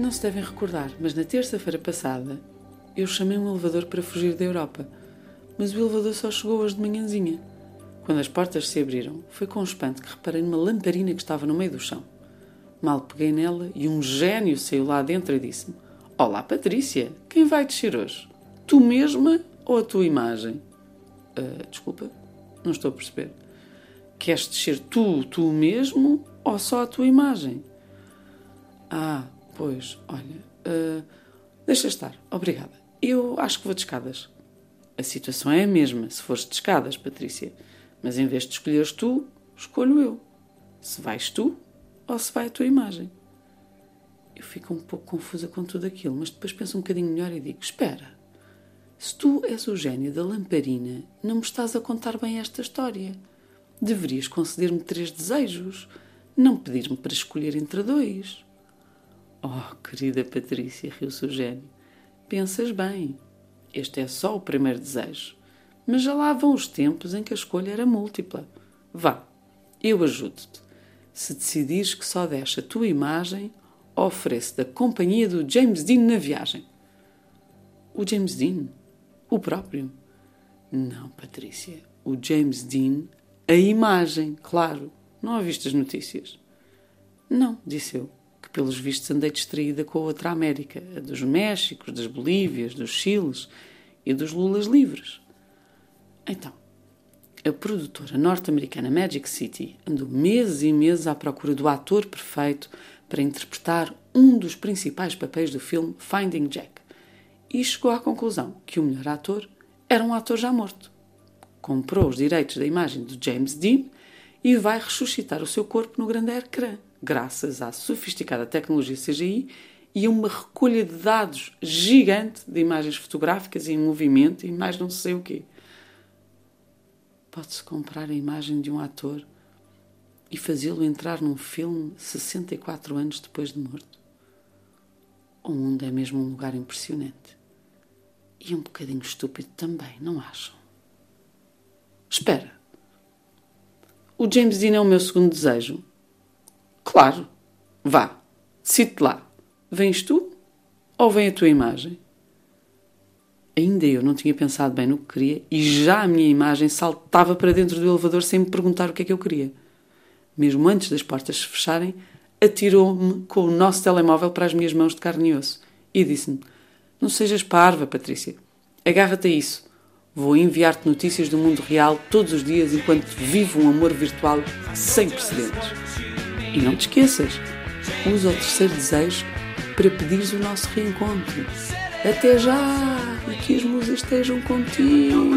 Não se devem recordar, mas na terça-feira passada eu chamei um elevador para fugir da Europa. Mas o elevador só chegou hoje de manhãzinha. Quando as portas se abriram, foi com espanto que reparei numa lamparina que estava no meio do chão. Mal peguei nela e um gênio saiu lá dentro e disse-me: Olá, Patrícia, quem vai descer hoje? Tu mesma ou a tua imagem? Uh, desculpa, não estou a perceber. Queres descer tu, tu mesmo ou só a tua imagem? Ah, pois, olha, uh, deixa estar, obrigada. Eu acho que vou de escadas. A situação é a mesma, se fores de escadas, Patrícia. Mas em vez de escolheres tu, escolho eu. Se vais tu ou se vai a tua imagem. Eu fico um pouco confusa com tudo aquilo, mas depois penso um bocadinho melhor e digo: Espera, se tu és o gênio da lamparina, não me estás a contar bem esta história. Deverias conceder-me três desejos, não pedir-me para escolher entre dois. Oh, querida Patrícia, riu-se o gênio, pensas bem. Este é só o primeiro desejo. Mas já lá vão os tempos em que a escolha era múltipla. Vá, eu ajudo-te. Se decidires que só deixa a tua imagem, ofereço-te a companhia do James Dean na viagem. O James Dean? O próprio? Não, Patrícia. O James Dean, a imagem, claro. Não ouviste as notícias? Não, disse eu, que pelos vistos andei distraída com a outra América, a dos Méxicos, das Bolívias, dos Chiles e dos Lulas livres. Então, a produtora norte-americana Magic City andou meses e meses à procura do ator perfeito para interpretar um dos principais papéis do filme Finding Jack e chegou à conclusão que o melhor ator era um ator já morto. Comprou os direitos da imagem de James Dean e vai ressuscitar o seu corpo no grande ecrã, graças à sofisticada tecnologia CGI e uma recolha de dados gigante de imagens fotográficas em movimento e mais não sei o quê. Pode-se comprar a imagem de um ator e fazê-lo entrar num filme 64 anos depois de morto. O mundo é mesmo um lugar impressionante. E um bocadinho estúpido também, não acham? Espera. O James Dean é o meu segundo desejo? Claro. Vá. Decide lá. Vens tu ou vem a tua imagem? Ainda eu não tinha pensado bem no que queria e já a minha imagem saltava para dentro do elevador sem me perguntar o que é que eu queria. Mesmo antes das portas se fecharem, atirou-me com o nosso telemóvel para as minhas mãos de carne e osso e disse-me: não sejas parva, Patrícia. Agarra-te a isso. Vou enviar-te notícias do mundo real todos os dias enquanto vivo um amor virtual sem precedentes. E não te esqueças, usa o terceiro desejo para pedires o nosso reencontro. Até já! E que as musas estejam contigo!